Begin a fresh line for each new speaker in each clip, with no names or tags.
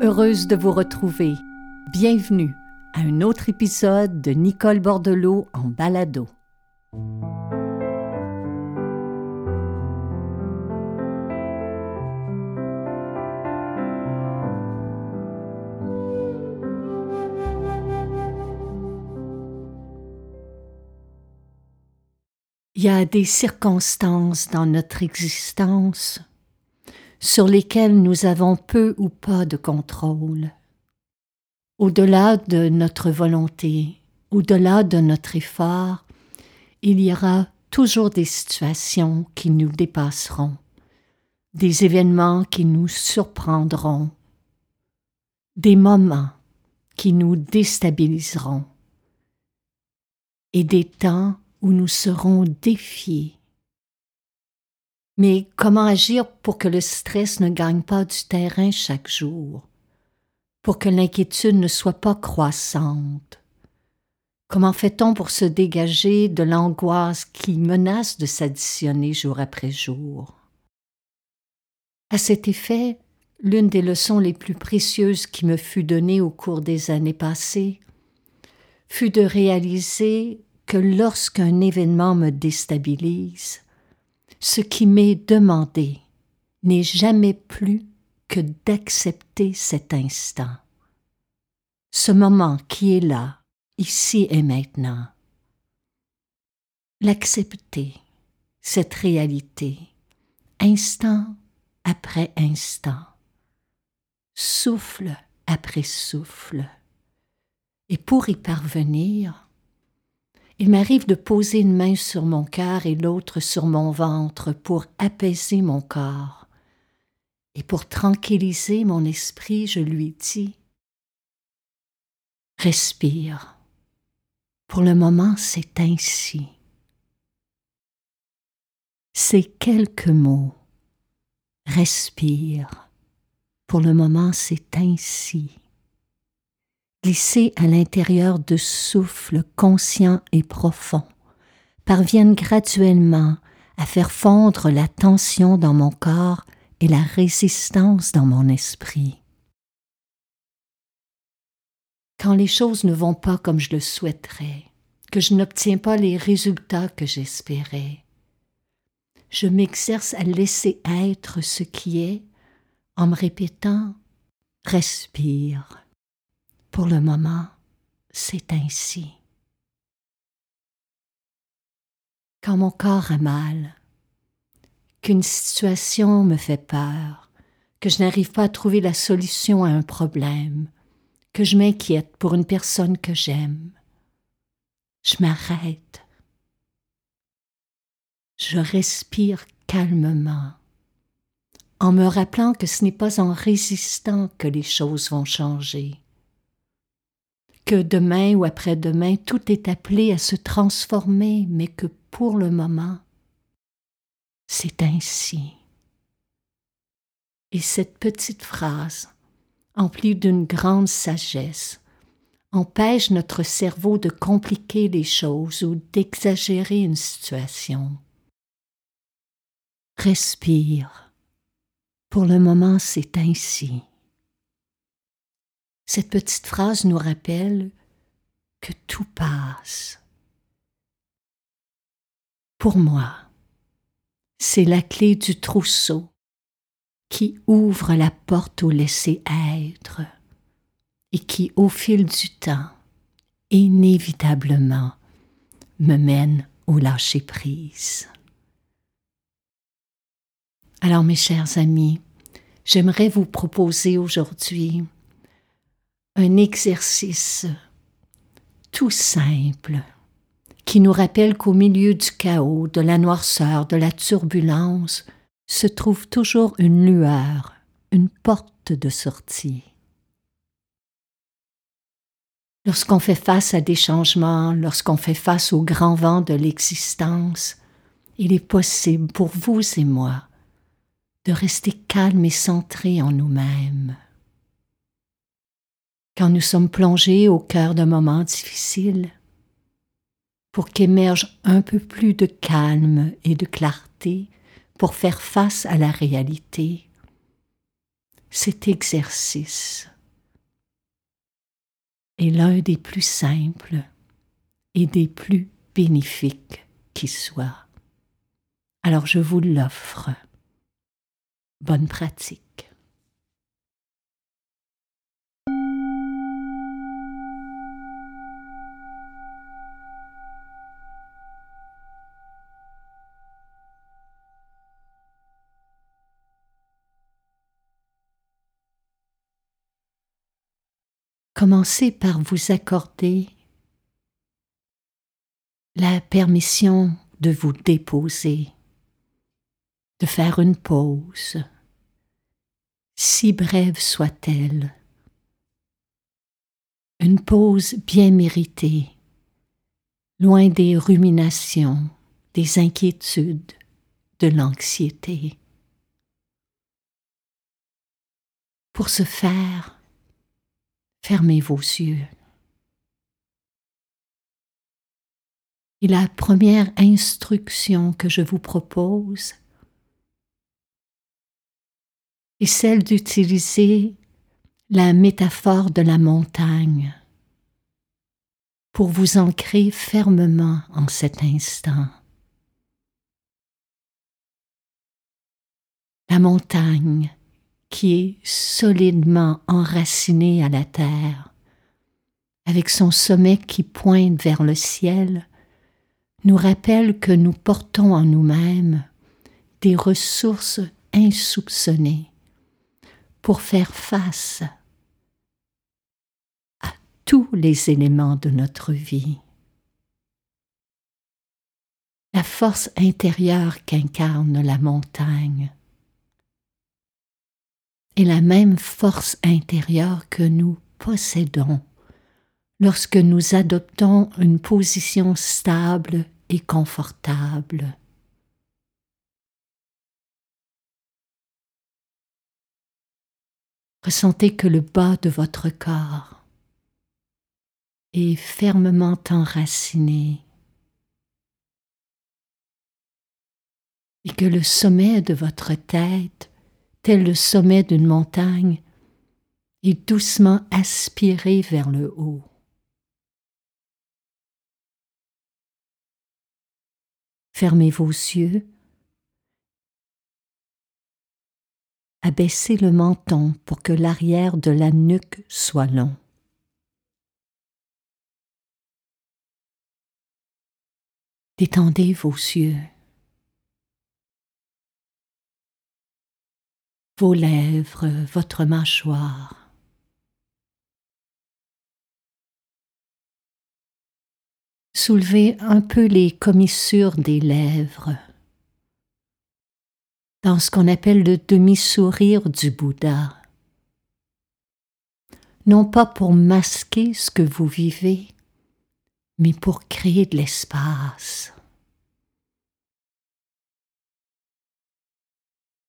Heureuse de vous retrouver. Bienvenue à un autre épisode de Nicole Bordelot en balado. Il y a des circonstances dans notre existence sur lesquelles nous avons peu ou pas de contrôle. Au-delà de notre volonté, au-delà de notre effort, il y aura toujours des situations qui nous dépasseront, des événements qui nous surprendront, des moments qui nous déstabiliseront et des temps où nous serons défiés. Mais comment agir pour que le stress ne gagne pas du terrain chaque jour, pour que l'inquiétude ne soit pas croissante? Comment fait-on pour se dégager de l'angoisse qui menace de s'additionner jour après jour? À cet effet, l'une des leçons les plus précieuses qui me fut donnée au cours des années passées fut de réaliser que lorsqu'un événement me déstabilise, ce qui m'est demandé n'est jamais plus que d'accepter cet instant, ce moment qui est là, ici et maintenant. L'accepter, cette réalité, instant après instant, souffle après souffle. Et pour y parvenir, il m'arrive de poser une main sur mon cœur et l'autre sur mon ventre pour apaiser mon corps. Et pour tranquilliser mon esprit, je lui dis Respire. Pour le moment, c'est ainsi. Ces quelques mots. Respire. Pour le moment, c'est ainsi glissés à l'intérieur de souffles conscients et profonds, parviennent graduellement à faire fondre la tension dans mon corps et la résistance dans mon esprit. Quand les choses ne vont pas comme je le souhaiterais, que je n'obtiens pas les résultats que j'espérais, je m'exerce à laisser être ce qui est en me répétant Respire, pour le moment, c'est ainsi. Quand mon corps a mal, qu'une situation me fait peur, que je n'arrive pas à trouver la solution à un problème, que je m'inquiète pour une personne que j'aime, je m'arrête. Je respire calmement, en me rappelant que ce n'est pas en résistant que les choses vont changer que demain ou après-demain tout est appelé à se transformer, mais que pour le moment, c'est ainsi. Et cette petite phrase, emplie d'une grande sagesse, empêche notre cerveau de compliquer les choses ou d'exagérer une situation. Respire. Pour le moment, c'est ainsi. Cette petite phrase nous rappelle que tout passe. Pour moi, c'est la clé du trousseau qui ouvre la porte au laisser-être et qui, au fil du temps, inévitablement, me mène au lâcher-prise. Alors, mes chers amis, j'aimerais vous proposer aujourd'hui un exercice tout simple qui nous rappelle qu'au milieu du chaos, de la noirceur, de la turbulence, se trouve toujours une lueur, une porte de sortie. Lorsqu'on fait face à des changements, lorsqu'on fait face au grand vent de l'existence, il est possible pour vous et moi de rester calme et centré en nous-mêmes quand nous sommes plongés au cœur d'un moment difficile, pour qu'émerge un peu plus de calme et de clarté pour faire face à la réalité. cet exercice est l'un des plus simples et des plus bénéfiques qui soient. Alors je vous l'offre. Bonne pratique. Commencez par vous accorder la permission de vous déposer, de faire une pause, si brève soit-elle, une pause bien méritée, loin des ruminations, des inquiétudes, de l'anxiété. Pour ce faire, Fermez vos yeux. Et la première instruction que je vous propose est celle d'utiliser la métaphore de la montagne pour vous ancrer fermement en cet instant. La montagne qui est solidement enraciné à la terre, avec son sommet qui pointe vers le ciel, nous rappelle que nous portons en nous-mêmes des ressources insoupçonnées pour faire face à tous les éléments de notre vie. La force intérieure qu'incarne la montagne est la même force intérieure que nous possédons lorsque nous adoptons une position stable et confortable. Ressentez que le bas de votre corps est fermement enraciné et que le sommet de votre tête tel le sommet d'une montagne, et doucement aspiré vers le haut. Fermez vos yeux, abaissez le menton pour que l'arrière de la nuque soit long. Détendez vos yeux. Vos lèvres, votre mâchoire. Soulevez un peu les commissures des lèvres dans ce qu'on appelle le demi-sourire du Bouddha. Non pas pour masquer ce que vous vivez, mais pour créer de l'espace.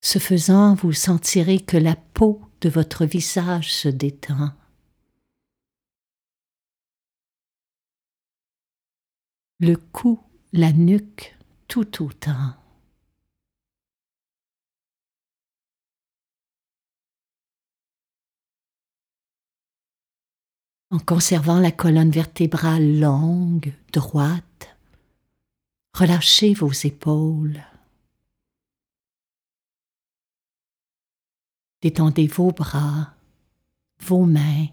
Ce faisant, vous sentirez que la peau de votre visage se détend. Le cou, la nuque, tout autant. En conservant la colonne vertébrale longue, droite, relâchez vos épaules. Détendez vos bras, vos mains.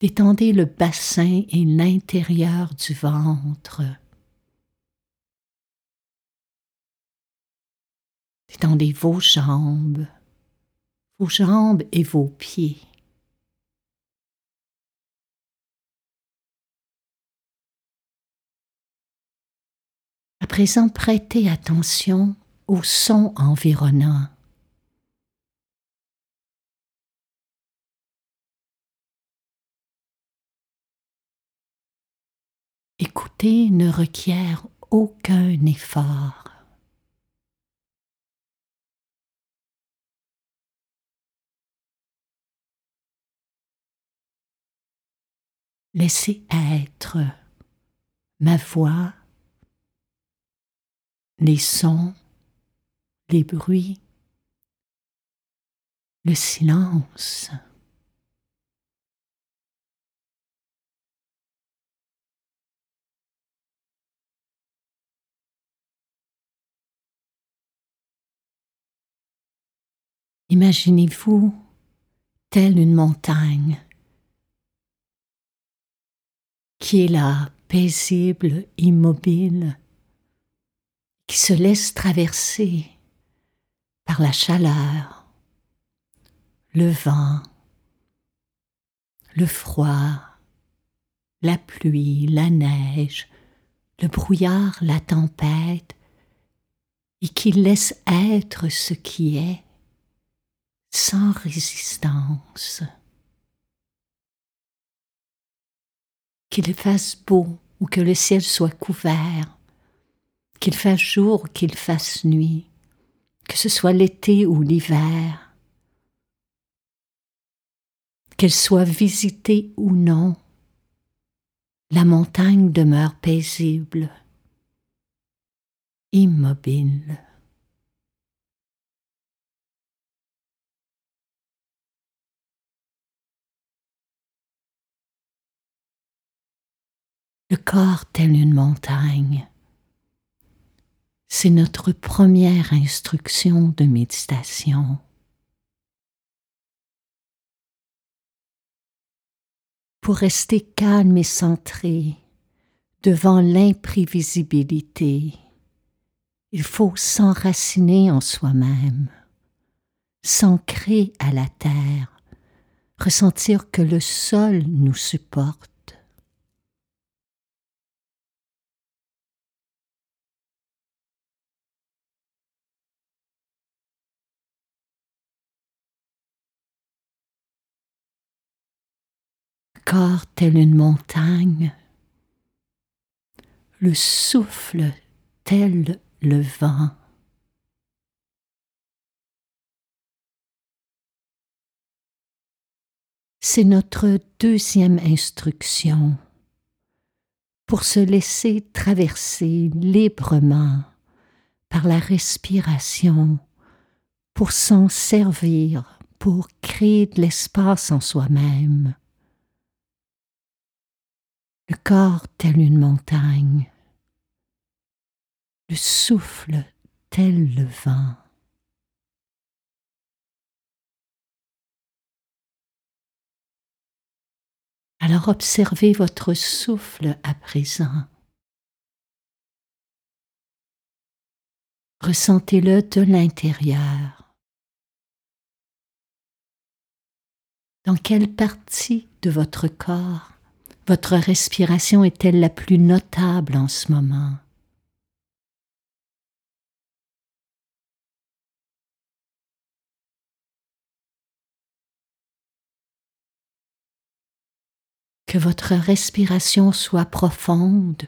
Détendez le bassin et l'intérieur du ventre. Détendez vos jambes, vos jambes et vos pieds. Présent, prêtez attention aux sons environnants. Écouter ne requiert aucun effort. Laissez être ma voix les sons, les bruits, le silence. Imaginez-vous telle une montagne qui est là, paisible, immobile, qui se laisse traverser par la chaleur, le vent, le froid, la pluie, la neige, le brouillard, la tempête, et qui laisse être ce qui est sans résistance. Qu'il fasse beau ou que le ciel soit couvert, qu'il fasse jour ou qu'il fasse nuit, que ce soit l'été ou l'hiver, qu'elle soit visitée ou non, la montagne demeure paisible, immobile. Le corps tel une montagne. C'est notre première instruction de méditation. Pour rester calme et centré devant l'imprévisibilité, il faut s'enraciner en soi-même, s'ancrer à la terre, ressentir que le sol nous supporte corps tel une montagne, le souffle tel le vent. C'est notre deuxième instruction pour se laisser traverser librement par la respiration, pour s'en servir, pour créer de l'espace en soi-même le corps tel une montagne, le souffle tel le vent. Alors observez votre souffle à présent. Ressentez-le de l'intérieur. Dans quelle partie de votre corps votre respiration est-elle la plus notable en ce moment? Que votre respiration soit profonde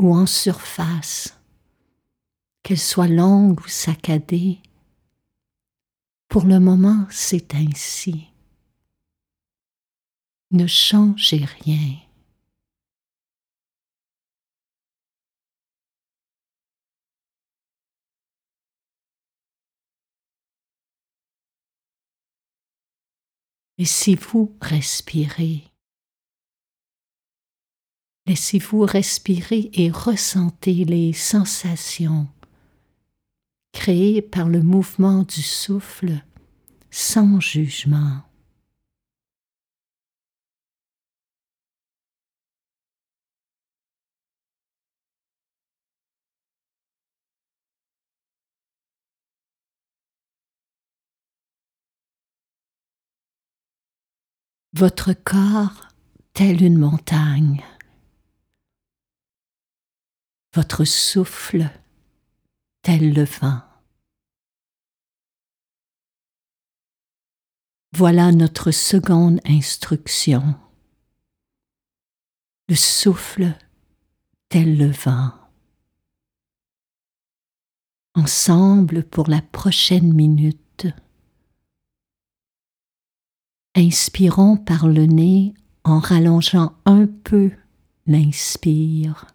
ou en surface, qu'elle soit longue ou saccadée, pour le moment c'est ainsi. Ne changez rien. Laissez-vous respirer. Laissez-vous respirer et ressentez les sensations créées par le mouvement du souffle sans jugement. Votre corps tel une montagne, votre souffle tel le vent. Voilà notre seconde instruction. Le souffle tel le vent. Ensemble pour la prochaine minute. Inspirons par le nez en rallongeant un peu l'inspire.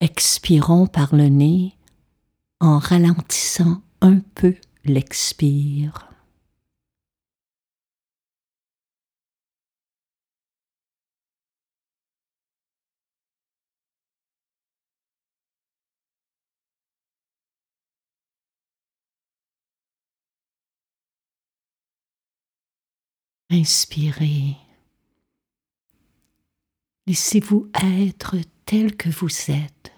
Expirons par le nez en ralentissant un peu l'expire. Inspirez. Laissez-vous être tel que vous êtes.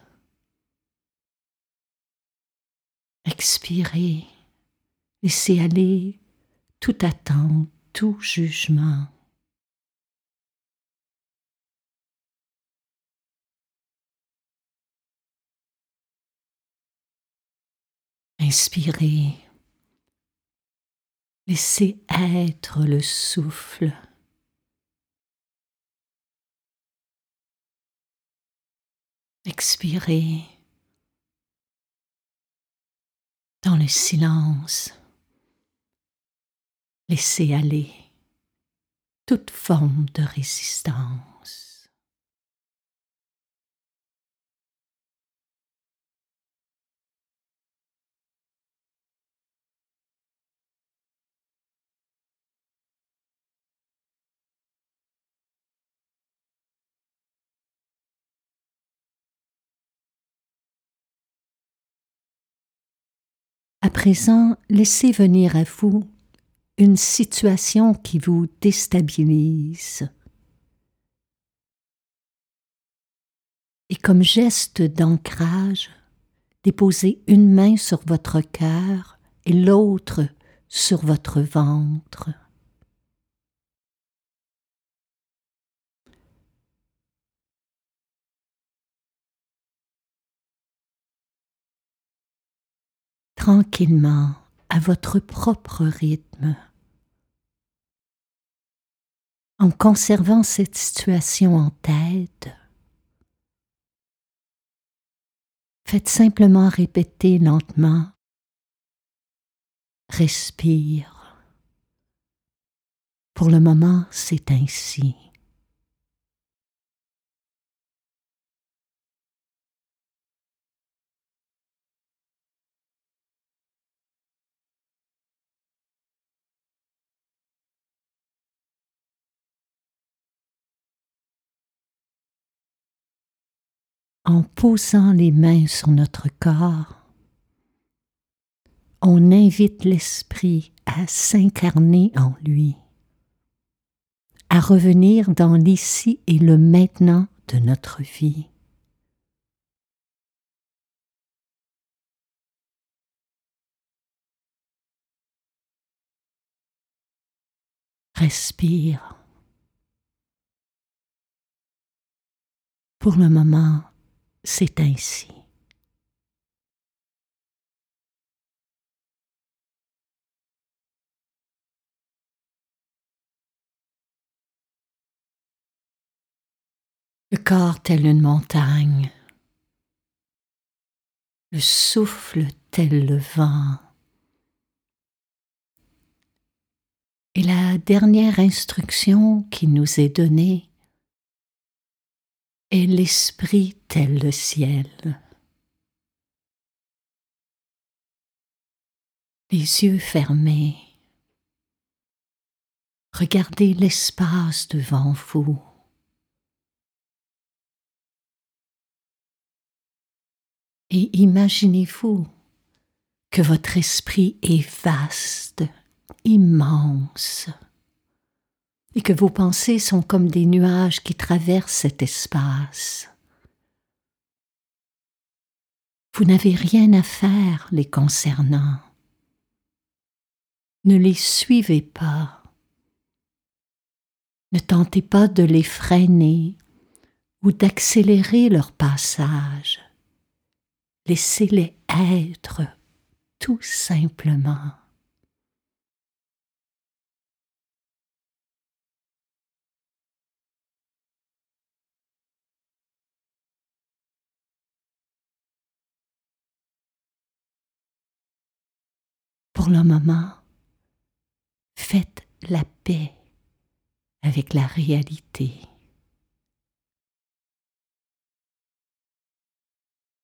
Expirez. Laissez aller toute attente, tout jugement. Inspirez. Laissez être le souffle. Expirez dans le silence. Laissez aller toute forme de résistance. À présent, laissez venir à vous une situation qui vous déstabilise. Et comme geste d'ancrage, déposez une main sur votre cœur et l'autre sur votre ventre. Tranquillement à votre propre rythme. En conservant cette situation en tête, faites simplement répéter lentement Respire. Pour le moment, c'est ainsi. En posant les mains sur notre corps, on invite l'esprit à s'incarner en lui, à revenir dans l'ici et le maintenant de notre vie. Respire. Pour le moment, c'est ainsi. Le corps tel une montagne, le souffle tel le vent. Et la dernière instruction qui nous est donnée et l'esprit tel le ciel. Les yeux fermés, regardez l'espace devant vous. Et imaginez-vous que votre esprit est vaste, immense et que vos pensées sont comme des nuages qui traversent cet espace. Vous n'avez rien à faire les concernant. Ne les suivez pas. Ne tentez pas de les freiner ou d'accélérer leur passage. Laissez-les être tout simplement. Pour le moment, faites la paix avec la réalité.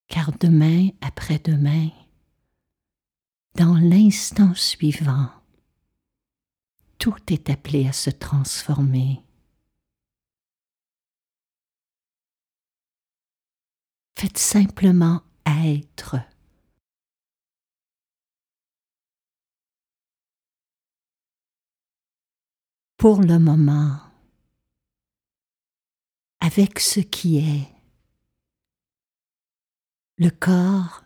car demain après-demain, dans l'instant suivant, tout est appelé à se transformer. Faites simplement être. Pour le moment, avec ce qui est, le corps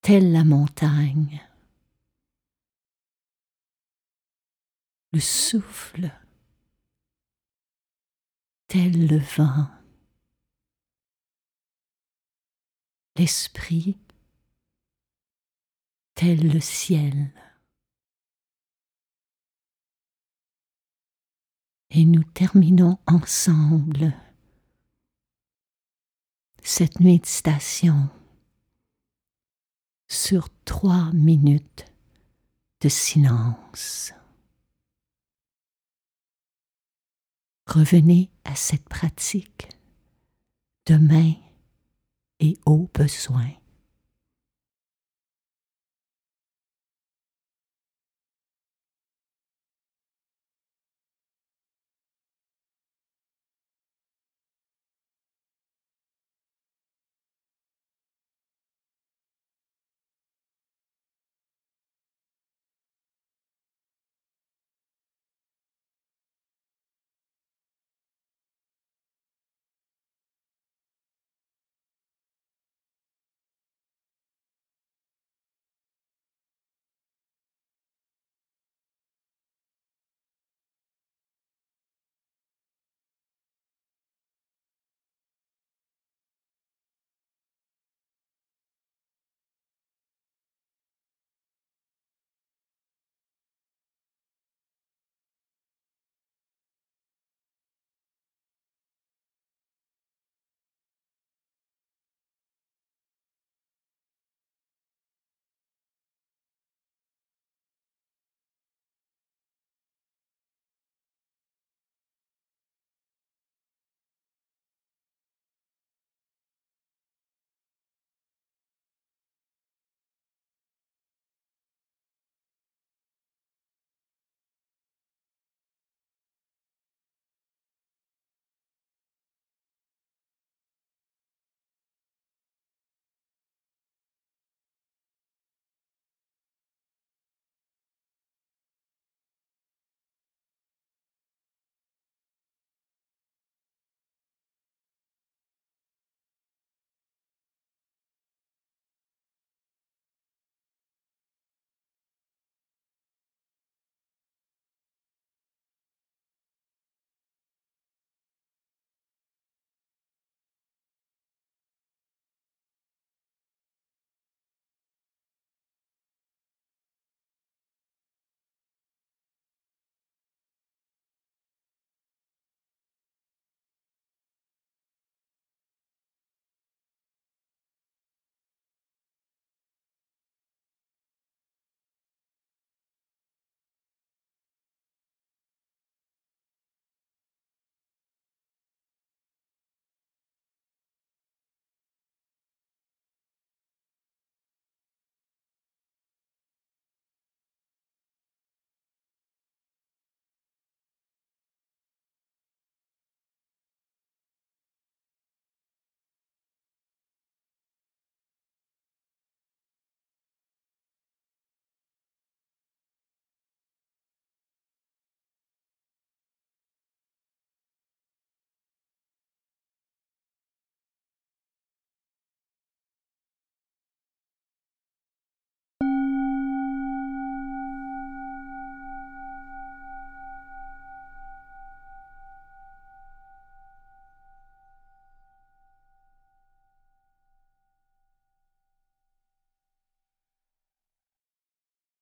telle la montagne, le souffle tel le vent, l'esprit tel le ciel. Et nous terminons ensemble cette méditation sur trois minutes de silence. Revenez à cette pratique demain et au besoin.